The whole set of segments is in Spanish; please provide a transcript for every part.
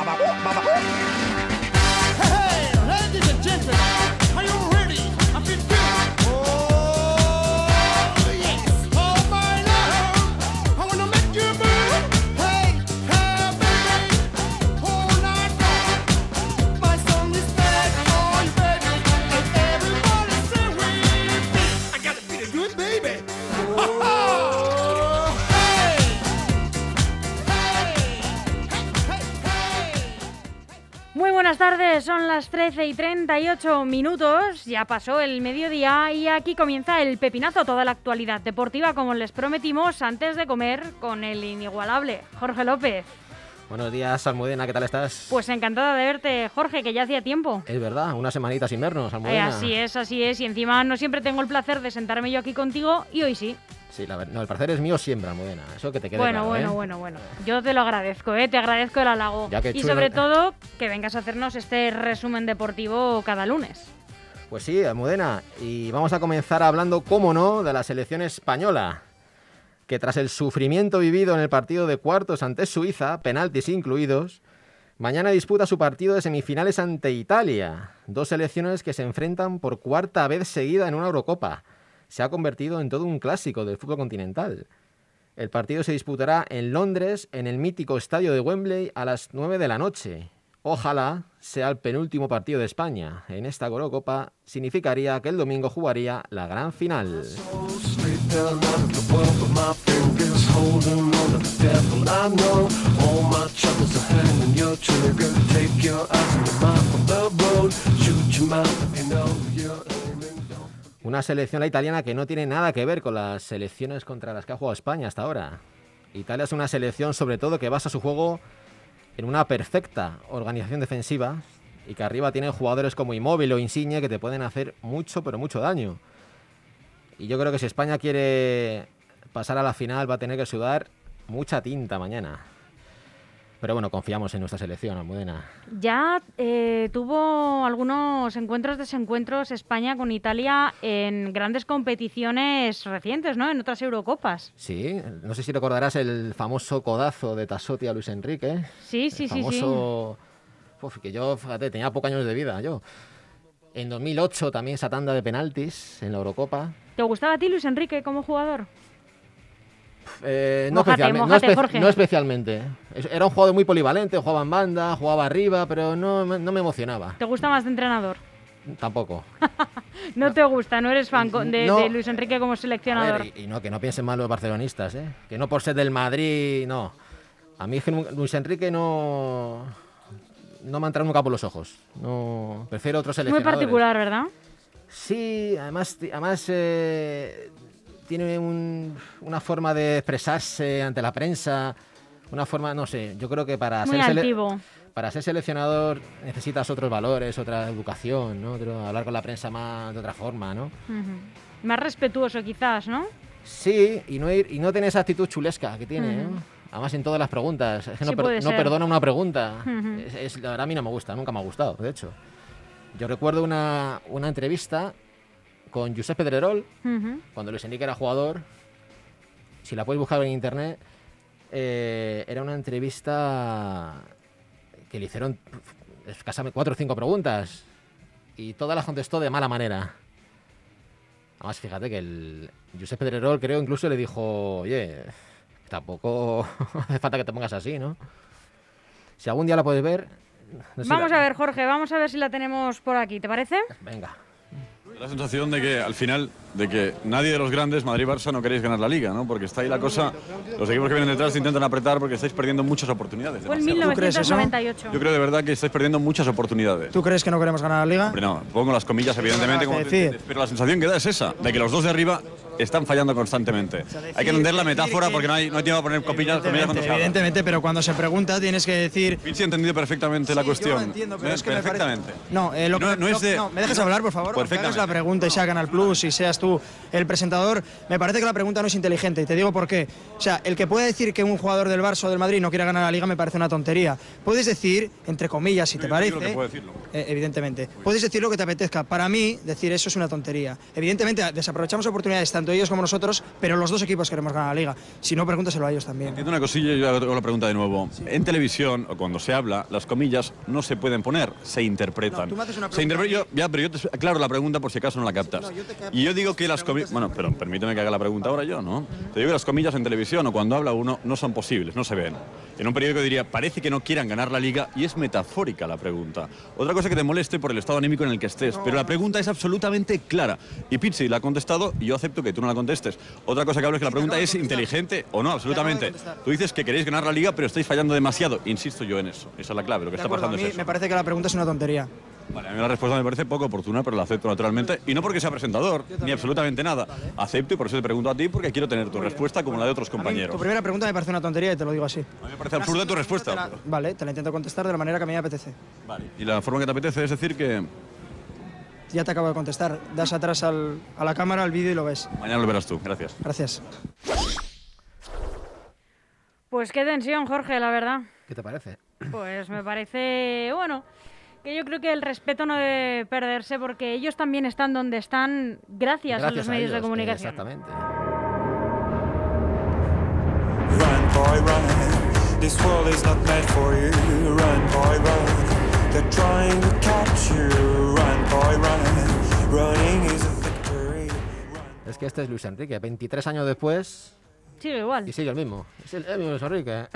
Hey, ladies and gentlemen, buenas tardes, son las 13 y 38 minutos, ya pasó el mediodía y aquí comienza el pepinazo, toda la actualidad deportiva como les prometimos antes de comer con el inigualable Jorge López. Buenos días, Almudena, ¿qué tal estás? Pues encantada de verte, Jorge, que ya hacía tiempo. Es verdad, una semanita sin vernos, Almudena. Eh, así es, así es, y encima no siempre tengo el placer de sentarme yo aquí contigo y hoy sí. Sí, la no, el placer es mío siempre, Almudena. Eso que te quede Bueno, claro, bueno, ¿eh? bueno, bueno. Yo te lo agradezco, ¿eh? te agradezco el halago. Ya que y chulo- sobre todo que vengas a hacernos este resumen deportivo cada lunes. Pues sí, Almudena. Y vamos a comenzar hablando, cómo no, de la selección española. Que tras el sufrimiento vivido en el partido de cuartos ante Suiza, penaltis incluidos, mañana disputa su partido de semifinales ante Italia. Dos selecciones que se enfrentan por cuarta vez seguida en una Eurocopa. Se ha convertido en todo un clásico del fútbol continental. El partido se disputará en Londres, en el mítico estadio de Wembley, a las 9 de la noche. Ojalá sea el penúltimo partido de España. En esta Eurocopa significaría que el domingo jugaría la gran final. Una selección la italiana que no tiene nada que ver con las selecciones contra las que ha jugado España hasta ahora. Italia es una selección sobre todo que basa su juego en una perfecta organización defensiva y que arriba tiene jugadores como Immobile o Insigne que te pueden hacer mucho pero mucho daño. Y yo creo que si España quiere pasar a la final va a tener que sudar mucha tinta mañana. Pero bueno, confiamos en nuestra selección, Almudena. Ya eh, tuvo algunos encuentros, desencuentros España con Italia en grandes competiciones recientes, ¿no? En otras Eurocopas. Sí, no sé si recordarás el famoso codazo de Tassotti a Luis Enrique. Sí, sí, el sí, sí. famoso... Uf, que yo, fíjate, tenía pocos años de vida, yo. En 2008 también esa tanda de penaltis en la Eurocopa. ¿Te gustaba a ti Luis Enrique como jugador? Eh, no, especialmente, no mójate, espe- Jorge. no especialmente. Es- Era un jugador muy polivalente, jugaba en banda, jugaba arriba, pero no, me- no me emocionaba. ¿Te gusta más de entrenador? Tampoco. No, te gusta, no eres fan de, No. de Luis Enrique como seleccionador. ver, y, y no, que no piensen mal los barcelonistas, ¿eh? Que no por ser del Madrid, no. A mí Luis Enrique no... No me ha entrado nunca por los ojos. No, prefiero otros Muy seleccionadores. particular, ¿verdad? Sí, además, además eh, tiene un- una forma de expresarse ante la prensa, una forma, no sé, yo creo que para Muy ser, para ser seleccionador necesitas otros valores, otra educación, ¿no? Hablar con la prensa más de otra forma, ¿no? Ujú. Más respetuoso quizás, ¿no? Sí, y no, ir, y no tener esa actitud chulesca que tiene, Ujú. ¿no? Además en todas las preguntas, es que Sí, no, per- no perdona una pregunta. Ujú. Es- es- la verdad a mí no me gusta, nunca me ha gustado, de hecho. Yo recuerdo una, una entrevista con Josep Pedrerol, Ujú. cuando Luis Enrique era jugador, si la puedes buscar en internet, eh, era una entrevista que le hicieron escasamente cuatro o cinco preguntas y todas las contestó de mala manera. Además, fíjate que el Josep Pedrerol creo incluso le dijo, oye, tampoco hace falta que te pongas así, ¿no? Si algún día la puedes ver... no sé si Vamos la- a ver, Jorge, vamos a ver si la tenemos por aquí, ¿te parece? Venga. La sensación de que al final, de que nadie de los grandes, Madrid y Barça, no queréis ganar la liga, ¿no? Porque está ahí la cosa, los equipos que vienen detrás intentan apretar porque estáis perdiendo muchas oportunidades. Fue en demasiadas. crees eso? 1998. Yo creo de verdad que estáis perdiendo muchas oportunidades. ¿Tú crees que no queremos ganar la liga? Hombre, no, pongo las comillas, evidentemente, como entiendes, pero la sensación que da es esa, de que los dos de arriba están fallando constantemente. Hay que entender la metáfora porque no hay, no hay tiempo para poner comillas, comillas cuando Evidentemente, se habla. evidentemente, pero cuando se pregunta tienes que decir... Vinci ha entendido perfectamente la Sí, cuestión. Yo lo entiendo, pero ¿Eh? es que me parece- perfectamente. No, eh, lo que no, me- no es de... ¿me dejas hablar, por favor? Aunque hagas Perfectamente. la pregunta y sea Canal Plus y seas tú, el presentador, me parece que la pregunta no es inteligente. Y te digo por qué. O sea, el que puede decir que un jugador del Barça o del Madrid no quiera ganar la liga me parece una tontería. Puedes decir, entre comillas, si te Yo parece. que puedo decirlo. eh, evidentemente. Puedes decir lo que te apetezca. Para mí, decir eso es una tontería. Evidentemente, desaprovechamos oportunidades tanto ellos como nosotros, pero los dos equipos queremos ganar la liga. Si no, pregúntaselo a ellos también. Entiendo una cosilla y yo hago la pregunta de nuevo. En televisión, o cuando se habla, las comillas no se pueden poner, se interpretan. No, tú me haces una se pregunta interpre- a mí. yo- ya, pero yo te aclaro la pregunta por si acaso no la captas. No, yo y yo digo que las comillas... Bueno, pero permíteme que haga la pregunta ahora yo, ¿no? Te digo que las comillas en televisión o cuando habla uno no son posibles, no se ven. En un periódico diría, parece que no quieran ganar la liga y es metafórica la pregunta. Otra cosa que te moleste por el estado anímico en el que estés, pero la pregunta es absolutamente clara. Y Pizzi la ha contestado y yo acepto que tú no la contestes. Otra cosa que hablo es que la pregunta es inteligente o no, absolutamente. Tú dices que queréis ganar la liga, pero estáis fallando demasiado. Insisto yo en eso. Esa es la clave. Lo que está acuerdo, a pasando mí es eso. me parece que la pregunta es una tontería. Vale, a mí la respuesta me parece poco oportuna, pero la acepto naturalmente. Y no porque sea presentador, ni absolutamente nada. Acepto y por eso te pregunto a ti, porque quiero tener tu respuesta como la de otros A mí, compañeros. tu primera pregunta me parece una tontería y te lo digo así. A mí me parece absurda tu respuesta. Vale, te la intento contestar de la manera que a mí me apetece. Vale. Y la forma que te apetece es decir que Ya te acabo de contestar. Das atrás al- a la cámara, al vídeo y lo ves. mañana lo verás tú. Gracias. Gracias. Pues qué tensión, Jorge, la verdad. ¿Qué te parece? Pues me parece, bueno, que yo creo que el respeto no debe perderse porque ellos también están donde están gracias, a los medios de comunicación. Exactamente. Run, boy, run. This world is not meant for you. Run, boy, run. They're trying to catch you. Run, boy, run. Running is a victory. Es que este es Luis Enrique, 23 años después Sigue igual, y sigue el mismo. Es el, el mismo Luis Enrique.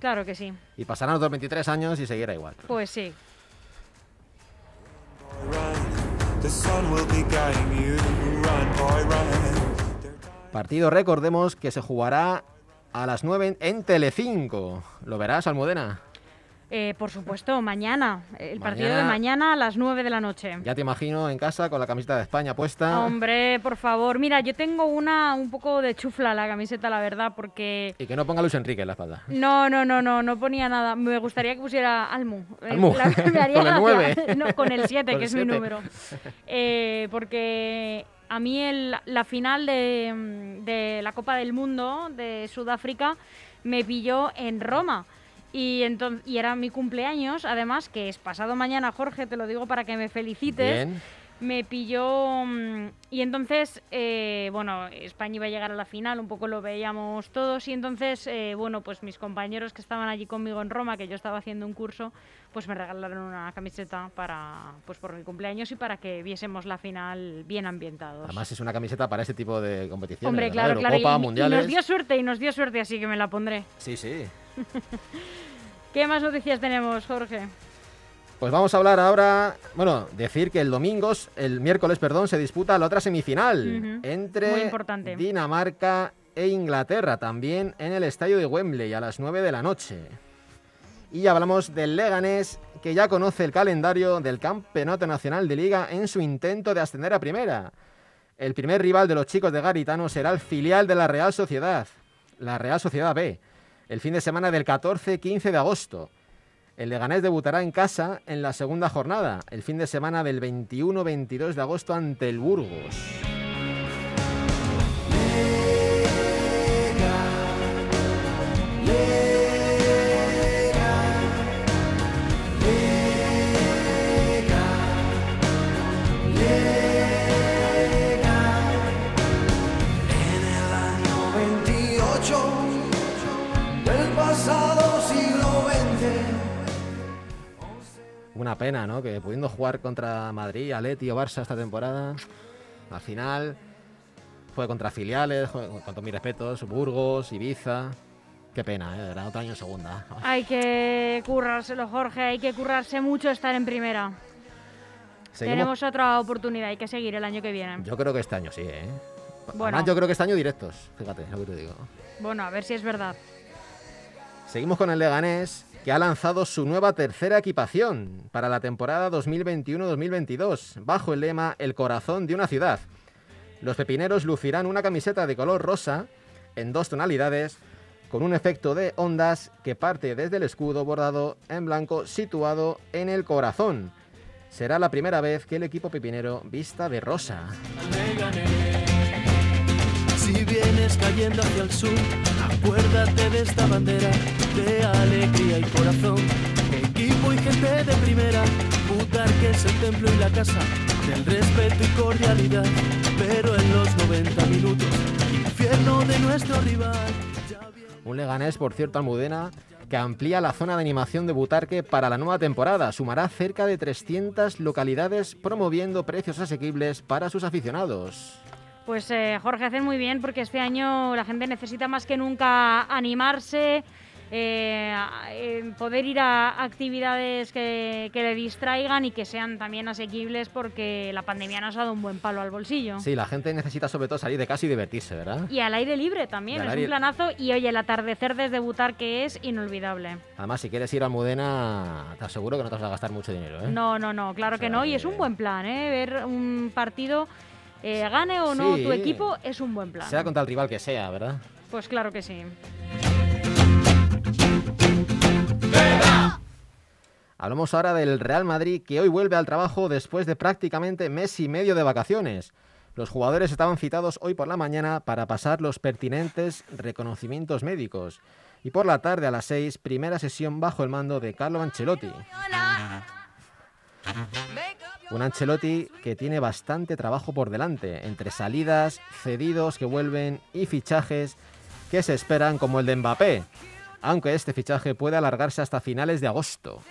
claro que sí. y pasarán otros 23 años y seguirá igual. Pues sí. Partido, recordemos que se jugará a las 9 en Telecinco. ¿Lo verás, Almudena? Eh, por supuesto, mañana. El partido de Mañana- a las 9 de la noche. Ya te imagino en casa con la camiseta de España puesta. Hombre, por favor. Mira, yo tengo una un poco de chufla la camiseta, la verdad, porque... Y que no ponga Luis Enrique en la espalda. No, no, no, no, no ponía nada. Me gustaría que pusiera Almu. Eh, Almu. la- me haría Con el gracia. nueve. No, con el 7, Con que el es mi número. Eh, porque a mí el- la final de, de la Copa del Mundo de Sudáfrica me pilló en Roma. Y, enton- y era mi cumpleaños, además, que es pasado mañana, Jorge, te lo digo para que me felicites. Bien. Me pilló. mm, Y entonces, eh, bueno, España iba a llegar a la final, un poco lo veíamos todos. Y entonces, eh, bueno, pues mis compañeros que estaban allí conmigo en Roma, que yo estaba haciendo un curso, pues me regalaron una camiseta para, pues por mi cumpleaños y para que viésemos la final bien ambientados. Además es una camiseta para este tipo de competiciones. Hombre, claro, claro. y- nos dio suerte, y nos dio suerte, así que me la pondré. Sí, sí. ¿Qué más noticias tenemos, Jorge? Pues vamos a hablar ahora, bueno, decir que el domingo, el miércoles, perdón, se disputa la otra semifinal entre. Dinamarca e Inglaterra, también en el estadio de Wembley a las 9 de la noche. Y hablamos del Leganés, que ya conoce el calendario del Campeonato Nacional de Liga en su intento de ascender a Primera. El primer rival de los chicos de Garitano será el filial de la Real Sociedad, la Real Sociedad B, el fin de semana del 14-15 de agosto. El Leganés debutará en casa en la segunda jornada, el fin de semana del 21-22 de agosto ante el Burgos. Pena, ¿no? Que pudiendo jugar contra Madrid, Atleti o Barça esta temporada, al final fue contra filiales, con todos mis respetos, Burgos, Ibiza. Qué pena, ¿eh? Era otro año en segunda. Hay que currárselo, Jorge. Hay que currarse mucho estar en primera. Seguimos- Tenemos otra oportunidad. Hay que seguir el año que viene. Yo creo que este año sí, ¿eh? Bueno. Además, yo creo que este año directos, fíjate lo que te digo. Bueno, a ver si es verdad. Seguimos con el Leganés, que ha lanzado su nueva tercera equipación para la temporada 2021-2022, bajo el lema El corazón de una ciudad. Los pepineros lucirán una camiseta de color rosa en dos tonalidades, con un efecto de ondas que parte desde el escudo bordado en blanco situado en el corazón. Será la primera vez que el equipo pepinero vista de rosa. Si vienes cayendo hacia el sur, acuérdate de esta bandera de alegría y corazón. Equipo y gente de primera, Butarque es el templo y la casa del respeto y cordialidad. Pero en los 90 minutos, infierno de nuestro rival. Un Leganés, por cierto, Almudena, que amplía la zona de animación de Butarque para la nueva temporada. Sumará cerca de 300 localidades promoviendo precios asequibles para sus aficionados. Pues eh, Jorge, hacen muy bien porque este año la gente necesita más que nunca animarse, eh, eh, poder ir a actividades que, que le distraigan y que sean también asequibles porque la pandemia nos ha dado un buen palo al bolsillo. Sí, la gente necesita sobre todo salir de casa y divertirse, ¿verdad? Y al aire libre también, es aire- un planazo. Y oye, el atardecer desde Butar que es inolvidable. Además, si quieres ir a Almudena, te aseguro que no te vas a gastar mucho dinero, ¿eh? No, no, no, claro O que no. Y es un buen plan, ¿eh? Ver un partido, eh, gane o no Sí. tu equipo, es un buen plan. Sea contra el rival que sea, ¿verdad? Pues claro que sí. Hablamos ahora del Real Madrid que hoy vuelve al trabajo después de prácticamente mes y medio de vacaciones. Los jugadores estaban citados hoy por la mañana para pasar los pertinentes reconocimientos médicos. Y por la tarde a las 6, primera sesión bajo el mando de Carlo Ancelotti. Un Ancelotti que tiene bastante trabajo por delante, entre salidas, cedidos que vuelven y fichajes que se esperan como el de Mbappé, aunque este fichaje puede alargarse hasta finales de agosto.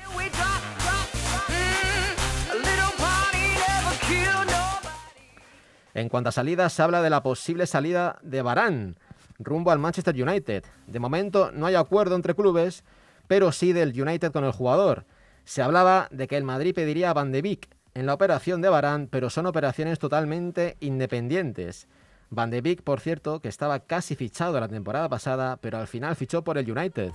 En cuanto a salidas, se habla de la posible salida de Barán rumbo al Manchester United. De momento no hay acuerdo entre clubes, pero sí del United con el jugador. Se hablaba de que el Madrid pediría a Van de Beek en la operación de Barán, pero son operaciones totalmente independientes. Van de Beek, por cierto, que estaba casi fichado la temporada pasada, pero al final fichó por el United.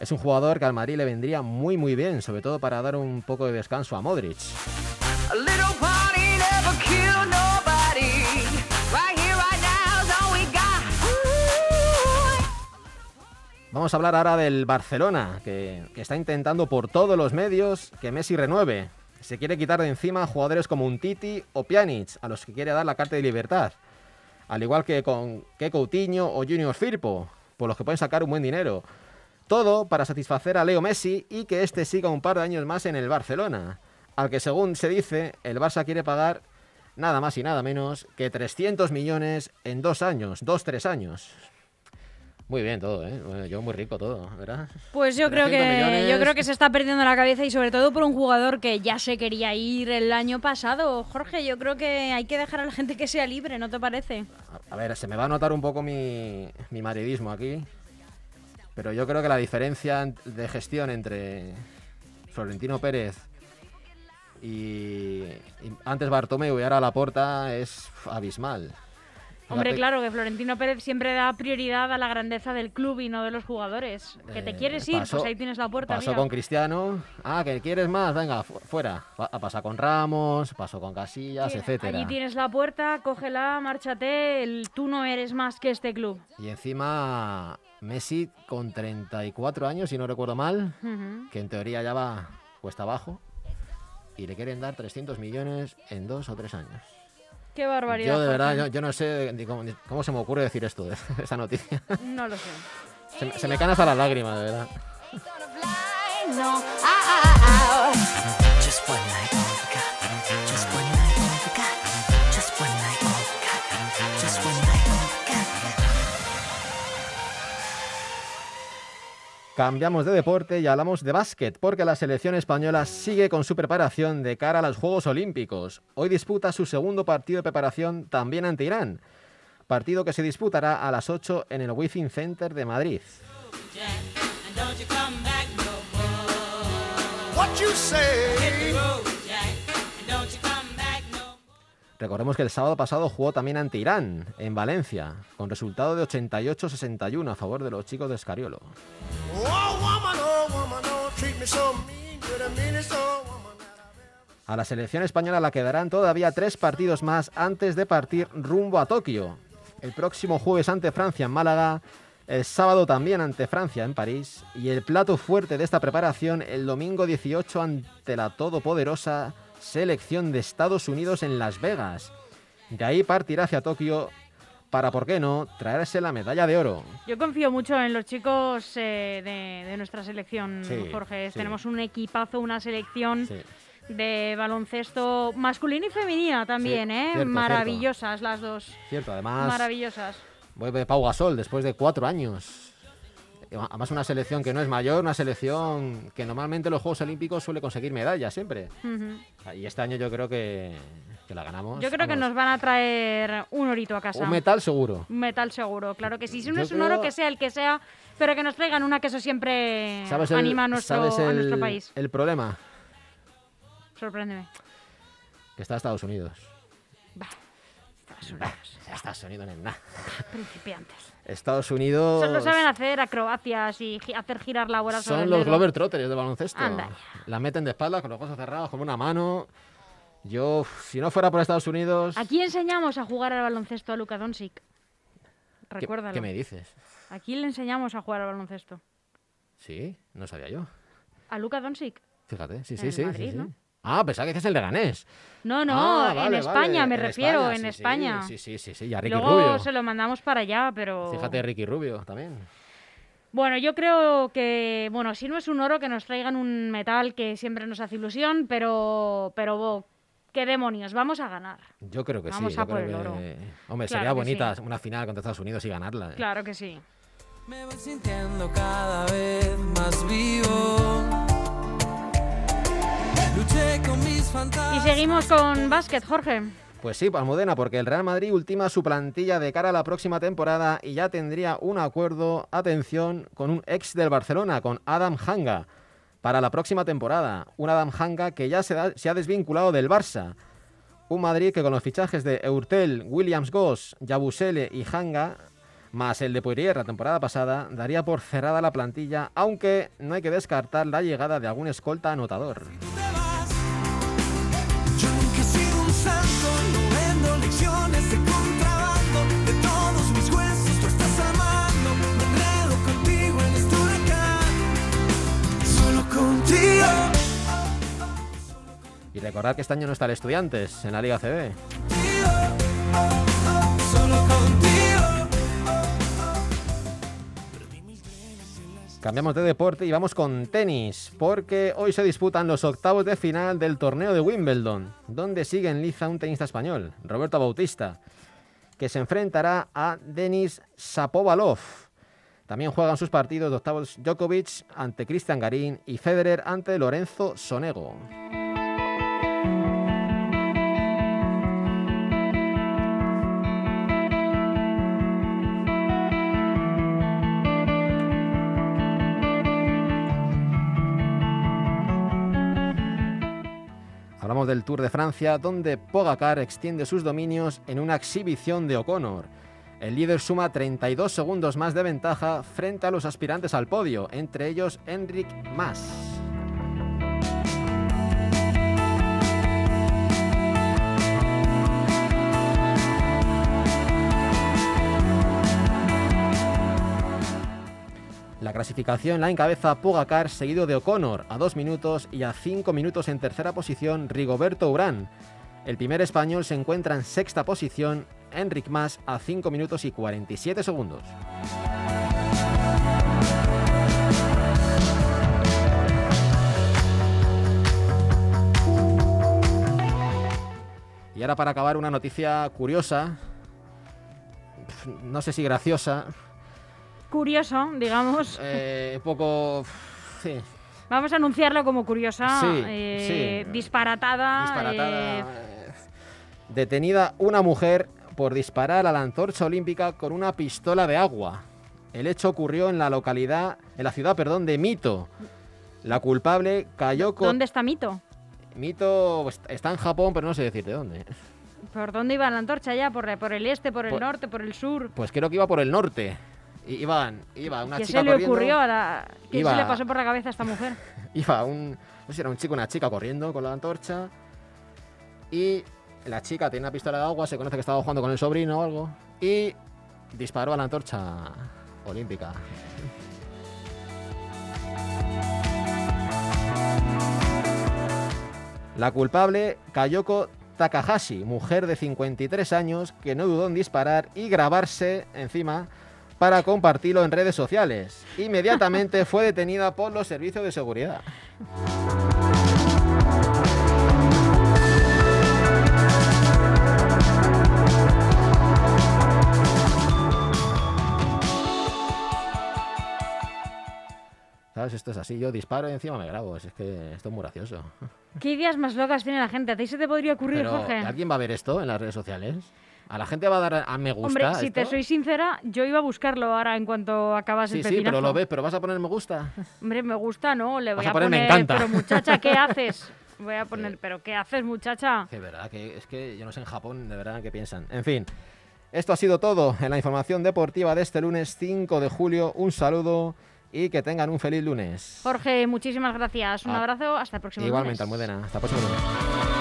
Es un jugador que al Madrid le vendría muy muy bien, sobre todo para dar un poco de descanso a Modric. Vamos a hablar ahora del Barcelona, que, está intentando por todos los medios que Messi renueve. Se quiere quitar de encima jugadores como un Titi o Pjanic, a los que quiere dar la carta de libertad. Al igual que con que Coutinho o Junior Firpo, por los que pueden sacar un buen dinero. Todo para satisfacer a Leo Messi y que este siga un par de años más en el Barcelona, al que según se dice, el Barça quiere pagar nada más y nada menos que 300 millones en dos años, dos, tres años. Muy bien todo, ¿eh? Bueno, yo muy rico todo, ¿verdad? Pues yo creo 300 que millones. yo creo que se está perdiendo la cabeza y sobre todo por un jugador que ya se quería ir el año pasado. Jorge, yo creo que hay que dejar a la gente que sea libre, ¿no te parece? A- A ver, se me va a notar un poco mi, mi madridismo aquí, pero yo creo que la diferencia en- de gestión entre Florentino Pérez y, y antes Bartomeu y ahora Laporta es abismal. Hombre, claro que Florentino Pérez siempre da prioridad a la grandeza del club y no de los jugadores. Que te Eh, quieres ir, pasó- pues ahí tienes la puerta. Pasó mira. con Cristiano. Ah, que quieres más, venga, fu- fuera. Pa- Pasa con Ramos, pasó con Casillas, Sí, etcétera. Allí tienes la puerta, cógela, márchate. el- tú no eres más que este club. Y encima Messi con 34 años, si no recuerdo mal, que en teoría ya va cuesta abajo, y le quieren dar 300 millones en dos o tres años. Qué barbaridad. Yo de verdad, yo, yo no sé ni cómo, ni cómo se me ocurre decir esto, de esa noticia. No lo sé. se, me- se me caen hasta las lágrimas, de verdad. Cambiamos de deporte y hablamos de básquet, porque la selección española sigue con su preparación de cara a los Juegos Olímpicos. Hoy disputa su segundo partido de preparación también ante Irán, partido que se disputará a las 8 en el Within Center de Madrid. Recordemos que el sábado pasado jugó también ante Irán, en Valencia, con resultado de 88-61 a favor de los chicos de Escariolo. A la selección española la quedarán todavía tres partidos más antes de partir rumbo a Tokio. El próximo jueves ante Francia en Málaga El sábado también ante Francia en París y el plato fuerte de esta preparación el domingo 18 ante la todopoderosa selección de Estados Unidos en Las Vegas. De ahí partirá hacia Tokio para, ¿por qué no?, traerse la medalla de oro. Yo confío mucho en los chicos eh, de, de nuestra selección, Sí, Jorge. sí. Tenemos un equipazo, una selección Sí. de baloncesto masculina y femenina también, ¿eh? cierto, Maravillosas las dos. Cierto, además Maravillosas. vuelve Pau Gasol después de cuatro años. Además una selección que no es mayor, una selección que normalmente en los Juegos Olímpicos suele conseguir medallas siempre. Y este año yo creo que, que la ganamos. Yo creo que nos van a traer un orito a casa. Un metal seguro. Un metal seguro, claro que sí. Si no Yo es un oro, que sea el que sea, pero que nos traigan una que eso siempre ¿Sabes el, anima a nuestro, sabes a el- nuestro país. el problema? Sorpréndeme. Que está Estados Unidos. Bah, Estados Unidos. Estados Unidos es nada. Principiantes. Estados Unidos Solo saben hacer acrobacias y gi- hacer girar la bola son los. Glover Trotters de baloncesto. Anda La meten de espaldas con los ojos cerrados, con una mano. Yo, si no fuera por Estados Unidos... Aquí enseñamos a jugar al baloncesto a Luka Doncic. ¿qué, Recuérdalo. qué me dices? Aquí le enseñamos a jugar al baloncesto. Sí, no sabía yo. A Luka Doncic. Fíjate, sí, En sí, sí. Madrid, sí, ¿no? Ah, pensaba que dices el de Ganés. No, no, Ah, en España vale, me en refiero, España, en sí, España. Sí, sí, sí, sí, y a Ricky luego Rubio. se lo mandamos para allá, pero... Fíjate, Ricky Rubio también. Bueno, yo creo que, bueno, si no es un oro, que nos traigan un metal que siempre nos hace ilusión, pero, pero, bo, qué demonios, vamos a ganar. Yo creo que Vamos sí. a yo por creo el que- oro. Hombre, Claro sería bonita sí. una final contra Estados Unidos y ganarla. ¿eh? Claro que sí. Me voy sintiendo cada vez más vivo. Y seguimos con básquet, Jorge. Pues sí, Almudena, porque el Real Madrid ultima su plantilla de cara a la próxima temporada y ya tendría un acuerdo, atención, con un ex del Barcelona, con Adam Hanga, para la próxima temporada. Un Adam Hanga que ya se ha desvinculado del Barça. Un Madrid que con los fichajes de Eurtel, Williams Goss, Yabusele y Hanga, más el de Poirier la temporada pasada, daría por cerrada la plantilla, aunque no hay que descartar la llegada de algún escolta anotador. Recordad que este año no está el Estudiantes en la Liga CB. Cambiamos de deporte y vamos con tenis, porque hoy se disputan los octavos de final del torneo de Wimbledon, donde sigue en liza un tenista español, Roberto Bautista, que se enfrentará a Denis Sapovalov. También juegan sus partidos de octavos Djokovic ante Cristian Garín y Federer ante Lorenzo Sonego. Del Tour de Francia, donde Pogacar extiende sus dominios en una exhibición de O'Connor. El líder suma 32 segundos más de ventaja frente a los aspirantes al podio, entre ellos Enric Mas. Clasificación la encabeza Pogacar, seguido de O'Connor a 2 minutos y a 5 minutos en tercera posición Rigoberto Urán. El primer español se encuentra en sexta posición, Enric Mas, a 5 minutos y 47 segundos. Y ahora para acabar una noticia curiosa, no sé si graciosa, Curioso, digamos. eh, poco... Sí, Vamos a anunciarlo como curiosa, Sí, eh, sí. disparatada. disparatada. eh, Detenida una mujer por disparar a la antorcha olímpica con una pistola de agua. El hecho ocurrió en la localidad, en la ciudad, perdón, de Mito. La culpable cayó con... ¿Dónde está Mito? Mito pues, está en Japón, pero no sé decirte dónde. ¿Por dónde iba la antorcha ya? ¿Por, por el este, por el Por- norte, por el sur? Pues creo que iba por el norte. Iban, iba una ¿Qué chica se le corriendo, ocurrió a la... ¿Qué Iba- se le pasó por la cabeza a esta mujer? Iba un... No sé si era un chico o una chica corriendo con la antorcha. Y la chica tenía una pistola de agua, se conoce que estaba jugando con el sobrino o algo. Y disparó a la antorcha olímpica. La culpable, Kayoko Takahashi, mujer de 53 años que no dudó en disparar y grabarse encima para compartirlo en redes sociales. Inmediatamente fue detenida por los servicios de seguridad. ¿Sabes? Esto es así. Yo disparo y encima me grabo. Es que esto es muy gracioso. ¿Qué ideas más locas tiene la gente? ¿A ti se te podría ocurrir, Pero, Jorge? ¿alguien va a ver esto en las redes sociales? ¿A la gente va a dar a me gusta? Hombre, si te esto? soy sincera, yo iba a buscarlo ahora en cuanto acabas Sí, el sí, pepinazo. pero lo ves, pero vas a poner me gusta. Hombre, me gusta, ¿no? Le voy Vas a a poner me poner, encanta. pero muchacha, ¿qué haces? Voy a poner, pero ¿qué haces, muchacha? Que verdad, que es que yo no sé en Japón de verdad qué piensan. En fin, esto ha sido todo en la información deportiva de este lunes 5 de julio. Un saludo y que tengan un feliz lunes. Jorge, muchísimas gracias. Un Ah, abrazo, hasta el próximo Igualmente, lunes. Almudena. Hasta el próximo lunes.